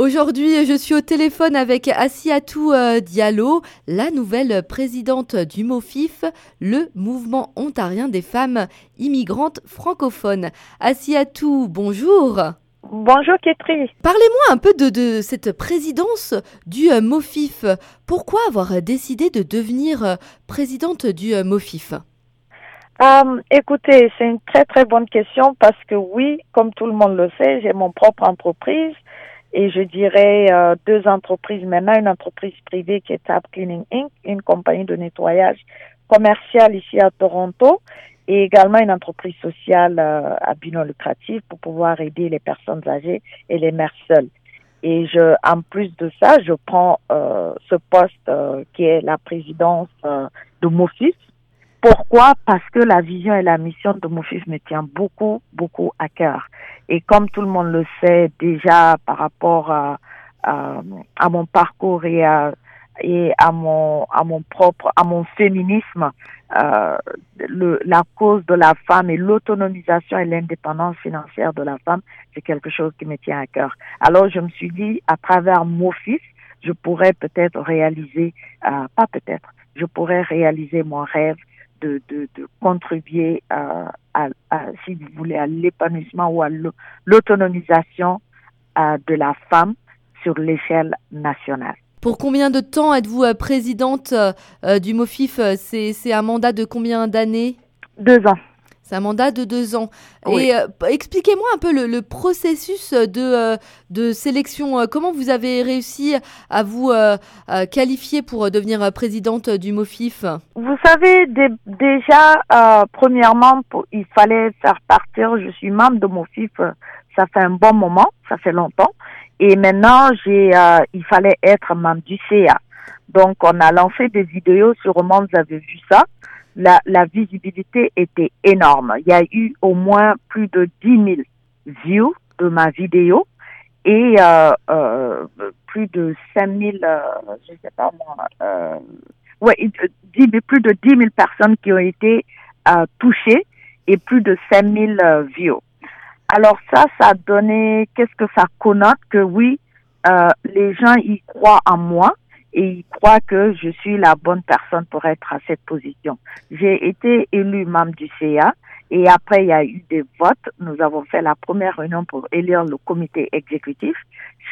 Aujourd'hui, je suis au téléphone avec Assiatou euh, Diallo, la nouvelle présidente du MOFIF, le mouvement ontarien des femmes immigrantes francophones. Assiatou, bonjour. Bonjour Ketri. Parlez-moi un peu de, cette présidence du euh, MOFIF. Pourquoi avoir décidé de devenir euh, présidente du MOFIF? Écoutez, c'est une très très bonne question parce que oui, comme tout le monde le sait, j'ai mon propre entreprise et je dirais euh, deux entreprises maintenant, une entreprise privée qui est Tap Cleaning Inc., une compagnie de nettoyage commercial ici à Toronto et également une entreprise sociale euh, à but non lucratif pour pouvoir aider les personnes âgées et les mères seules. Et je, en plus de ça, je prends euh, ce poste qui est la présidence de MOFIS, pourquoi? Parce que la vision et la mission de mon fils me tient beaucoup, beaucoup à cœur. Et comme tout le monde le sait déjà par rapport à, à, mon parcours et à, et à mon à mon propre à mon féminisme euh, le, la cause de la femme et l'autonomisation et l'indépendance financière de la femme c'est quelque chose qui me tient à cœur alors je me suis dit à travers mon fils je pourrais peut-être réaliser euh, pas peut-être je pourrais réaliser mon rêve de, de, de contribuer à, à, si vous voulez, à l'épanouissement ou à l'autonomisation euh, de la femme sur l'échelle nationale. Pour combien de temps êtes-vous euh, présidente euh, du MOFIF? C'est un mandat de combien d'années? Deux ans. C'est un mandat de deux ans. Et euh, expliquez-moi un peu le, processus de, euh, de sélection. Comment vous avez réussi à vous euh, qualifier pour devenir présidente du MOFIF? Vous savez, déjà, premièrement, il fallait faire partir. Je suis membre de MOFIF, ça fait un bon moment, ça fait longtemps. Et maintenant, j'ai, il fallait être membre du CA. Donc, on a lancé des vidéos, sûrement vous avez vu ça la, la visibilité était énorme. Il y a eu au moins plus de 10 000 views de ma vidéo et euh, euh, plus de 5 000, euh, je sais pas moi, euh, ouais, 10, plus de 10 000 personnes qui ont été euh, touchées et plus de 5 000 euh, views. Alors ça, ça a donné, qu'est-ce que ça connote? Que oui, les gens y croient en moi et il croit que je suis la bonne personne pour être à cette position. J'ai été élu membre du CA et après il y a eu des votes. Nous avons fait la première réunion pour élire le comité exécutif.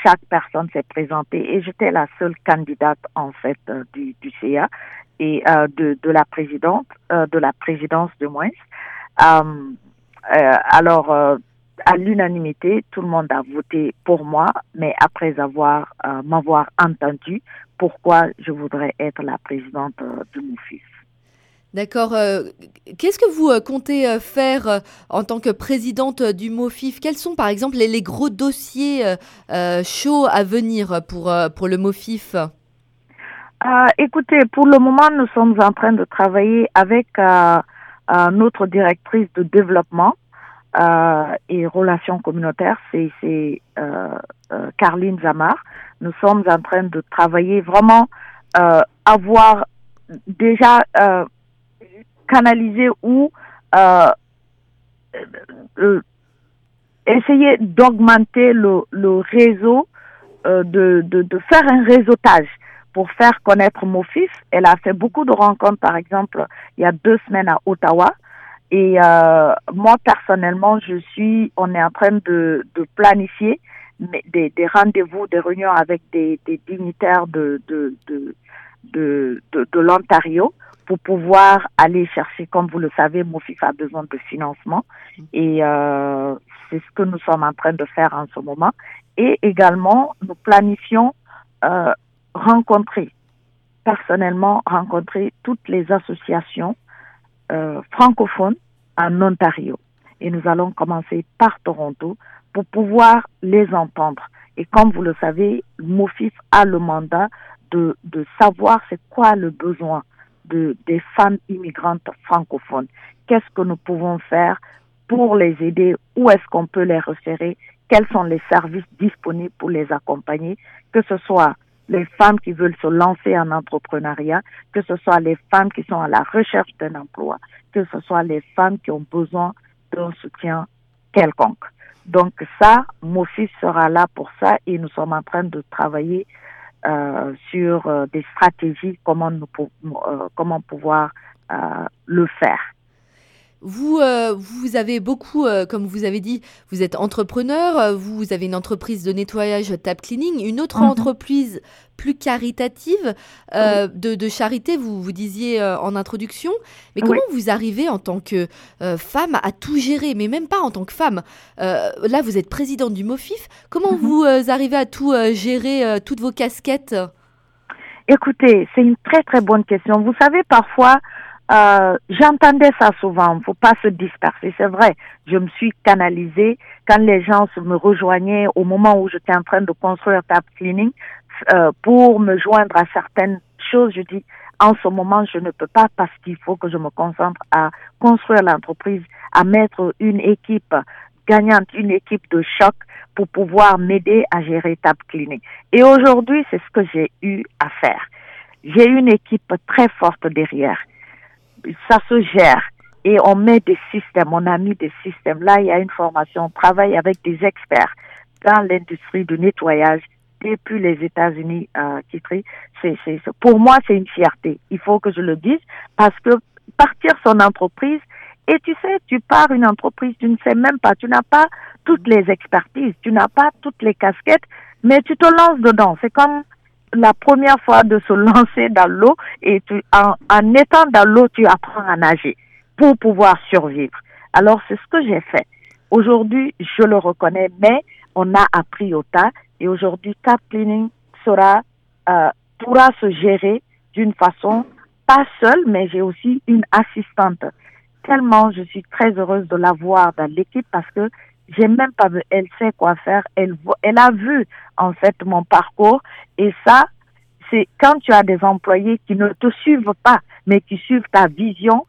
Chaque personne s'est présentée et j'étais la seule candidate en fait euh, du, du CA et euh, de, de la présidente, euh, de la présidence de moins. Euh, alors à l'unanimité, tout le monde a voté pour moi, mais après avoir m'avoir entendu, pourquoi je voudrais être la présidente euh, de mon fils. D'accord. Euh, qu'est-ce que vous euh, comptez faire en tant que présidente du MOFIF Quels sont par exemple les, gros dossiers chauds à venir pour, pour le MOFIF Écoutez, pour le moment, nous sommes en train de travailler avec notre directrice de développement et relations communautaires, c'est Carline Zamar nous sommes en train de travailler vraiment euh, avoir déjà euh, canalisé ou euh, euh, essayer d'augmenter le, le réseau, euh, de, de, de, faire un réseautage pour faire connaître mon fils. Elle a fait beaucoup de rencontres, par exemple, il y a deux semaines à Ottawa. Et euh, moi, personnellement, je suis, on est en train de, de planifier des, des rendez-vous, des réunions avec des, des dignitaires de, de, de, de, de, l'Ontario pour pouvoir aller chercher, comme vous le savez, mon fils a besoin de financement et euh, c'est ce que nous sommes en train de faire en ce moment. Et également, nous planifions euh, rencontrer, personnellement rencontrer toutes les associations euh, francophones en Ontario. Et nous allons commencer par Toronto pour pouvoir les entendre. Et comme vous le savez, MOFIF a le mandat de, de savoir c'est quoi le besoin de, des femmes immigrantes francophones. Qu'est-ce que nous pouvons faire pour les aider? Où est-ce qu'on peut les référer? Quels sont les services disponibles pour les accompagner? Que ce soit les femmes qui veulent se lancer en entrepreneuriat, que ce soit les femmes qui sont à la recherche d'un emploi, que ce soit les femmes qui ont besoin d'un soutien quelconque. Donc ça, MOFIS sera là pour ça et nous sommes en train de travailler euh, sur euh, des stratégies, comment, nous, euh, comment pouvoir le faire. Vous, vous avez beaucoup, comme vous avez dit, vous êtes entrepreneur, vous avez une entreprise de nettoyage Tap Cleaning, une autre mhm. entreprise plus caritative euh, de, charité, vous, vous disiez euh, en introduction. Mais comment vous arrivez en tant que euh, femme à tout gérer, mais même pas en tant que femme? Là, vous êtes présidente du MOFIF. Comment mhm. vous arrivez à tout gérer, toutes vos casquettes? Écoutez, c'est une très très bonne question. Vous savez, parfois, j'entendais ça souvent, il faut pas se disperser. C'est vrai, je me suis canalisée quand les gens me rejoignaient au moment où j'étais en train de construire Tap Cleaning. Euh, pour me joindre à certaines choses, je dis en ce moment, je ne peux pas parce qu'il faut que je me concentre à construire l'entreprise, à mettre une équipe gagnante, une équipe de choc pour pouvoir m'aider à gérer Tap Clinic. Et aujourd'hui, c'est ce que j'ai eu à faire. J'ai une équipe très forte derrière. Ça se gère et on met des systèmes, on a mis des systèmes. Là, il y a une formation, on travaille avec des experts dans l'industrie du nettoyage depuis les États-Unis euh, c'est, c'est, pour moi, c'est une fierté. Il faut que je le dise parce que partir son entreprise, et tu sais, tu pars une entreprise, tu ne sais même pas, tu n'as pas toutes les expertises, tu n'as pas toutes les casquettes, mais tu te lances dedans. C'est comme la première fois de se lancer dans l'eau et tu, en, en étant dans l'eau, tu apprends à nager pour pouvoir survivre. Alors, c'est ce que j'ai fait. Aujourd'hui, je le reconnais, mais on a appris au tas et aujourd'hui, Tap Cleaning sera, euh, pourra se gérer d'une façon pas seule, mais j'ai aussi une assistante. Tellement je suis très heureuse de l'avoir dans l'équipe parce que j'ai même pas vu, elle sait quoi faire, elle, elle a vu en fait mon parcours et ça, c'est quand tu as des employés qui ne te suivent pas, mais qui suivent ta vision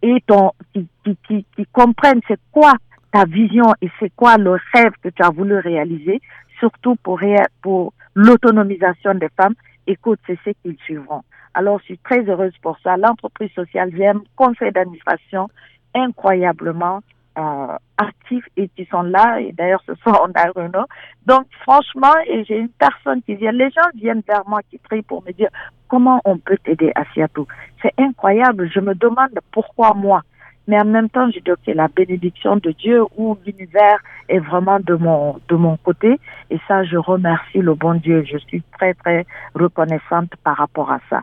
et ton, qui, qui, qui, comprennent c'est quoi ta vision et c'est quoi le rêve que tu as voulu réaliser, surtout pour, pour l'autonomisation des femmes, écoute, c'est ce qu'ils suivront. Alors, je suis très heureuse pour ça. L'entreprise sociale j'aime, conseil d'administration, incroyablement euh, actifs et qui sont là. Et d'ailleurs, ce soir, on a Renault. Donc, franchement, et j'ai une personne qui vient, les gens viennent vers moi qui prient pour me dire comment on peut t'aider à Seattle. C'est incroyable. Je me demande pourquoi moi mais en même temps, je dis que la bénédiction de Dieu ou l'univers est vraiment de mon, de mon côté. Et ça, je remercie le bon Dieu. Je suis très, très reconnaissante par rapport à ça.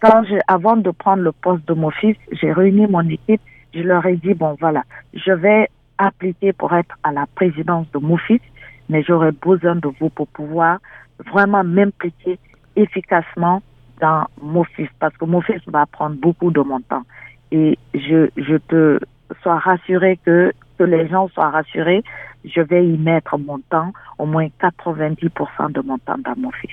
Quand je, avant de prendre le poste de mon fils, j'ai réuni mon équipe. Je leur ai dit, bon, voilà, je vais appliquer pour être à la présidence de mon fils, mais j'aurai besoin de vous pour pouvoir vraiment m'impliquer efficacement dans mon fils, parce que mon fils va prendre beaucoup de mon temps et je, je te sois rassuré que, que les gens soient rassurés, je vais y mettre mon temps, au moins 90% de mon temps dans mon fils.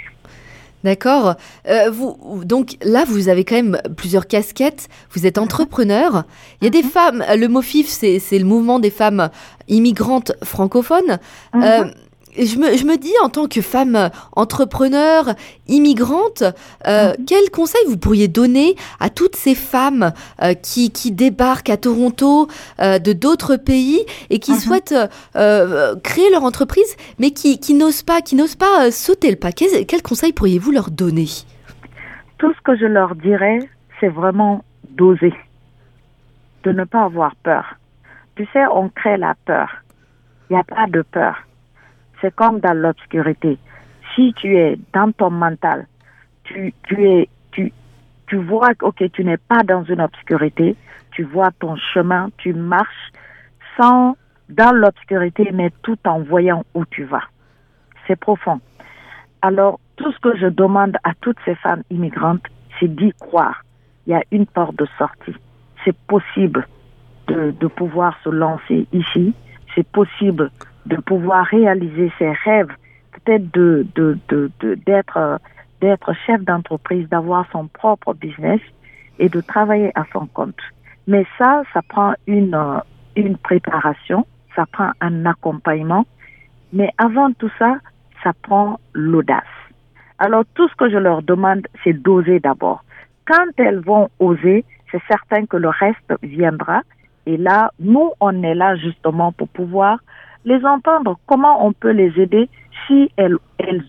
D'accord. Euh, vous, donc là, vous avez quand même plusieurs casquettes. Vous êtes entrepreneur. Il y a des mhm. femmes. Le MOFIF, c'est le mouvement des femmes immigrantes francophones. Mhm. Euh, je me, je me, dis en tant que femme entrepreneur, immigrante, euh, mhm. quel conseil vous pourriez donner à toutes ces femmes euh, qui, qui, débarquent à Toronto euh, de d'autres pays et qui mhm. souhaitent créer leur entreprise, mais qui, qui n'osent pas, qui n'osent pas sauter le pas? Quel, quel conseil pourriez-vous leur donner? Tout ce que je leur dirais, c'est vraiment d'oser, de ne pas avoir peur. Tu sais, on crée la peur. Il n'y a pas de peur c'est comme dans l'obscurité. Si tu es dans ton mental, tu, tu es, tu, tu vois, ok, tu n'es pas dans une obscurité, tu vois ton chemin, tu marches sans, dans l'obscurité, mais tout en voyant où tu vas. C'est profond. Alors, tout ce que je demande à toutes ces femmes immigrantes, c'est d'y croire. Il y a une porte de sortie. C'est possible de, de pouvoir se lancer ici. C'est possible de pouvoir réaliser ses rêves, peut-être de, d'être, d'être chef d'entreprise, d'avoir son propre business et de travailler à son compte. Mais ça, ça prend une, une préparation, ça prend un accompagnement. Mais avant tout ça, ça prend l'audace. Alors, tout ce que je leur demande, c'est d'oser d'abord. Quand elles vont oser, c'est certain que le reste viendra. Et là, nous, on est là justement pour pouvoir les entendre, comment on peut les aider si elles,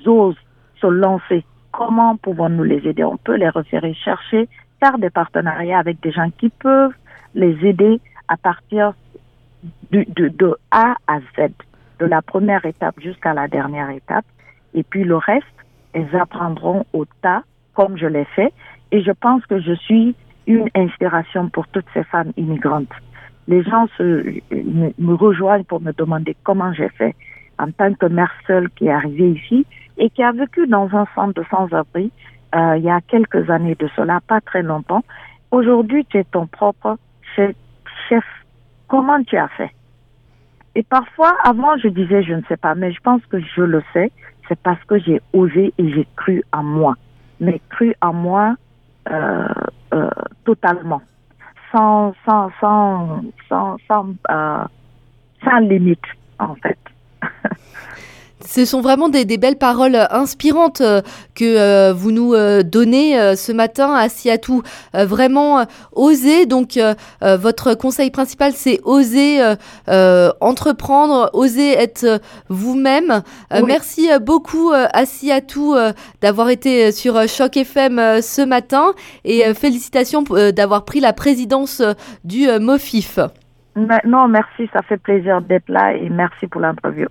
osent se lancer? Comment pouvons-nous les aider? On peut les référer, chercher, faire des partenariats avec des gens qui peuvent les aider à partir de, de A à Z, de la première étape jusqu'à la dernière étape. Et puis le reste, elles apprendront au tas, comme je l'ai fait. Et je pense que je suis une inspiration pour toutes ces femmes immigrantes. Les gens se, me, me rejoignent pour me demander comment j'ai fait en tant que mère seule qui est arrivée ici et qui a vécu dans un centre sans-abri euh, il y a quelques années de cela, pas très longtemps. Aujourd'hui, tu es ton propre chef. chef. Comment tu as fait? Et parfois, avant, je disais, je ne sais pas, mais je pense que je le sais. C'est parce que j'ai osé et j'ai cru en moi. Mais cru en moi euh, euh, totalement, sans, sans, sans, sans, sans, euh, sans limite, en fait. Ce sont vraiment des, des, belles paroles inspirantes euh, que euh, vous nous euh, donnez euh, ce matin à Siatou. Euh, vraiment oser. Donc, votre conseil principal, c'est oser entreprendre, oser être vous-même. Oui. Merci beaucoup à Siatou d'avoir été sur Choc FM ce matin et félicitations d'avoir pris la présidence du MOFIF. Non, merci, ça fait plaisir d'être là et merci pour l'interview.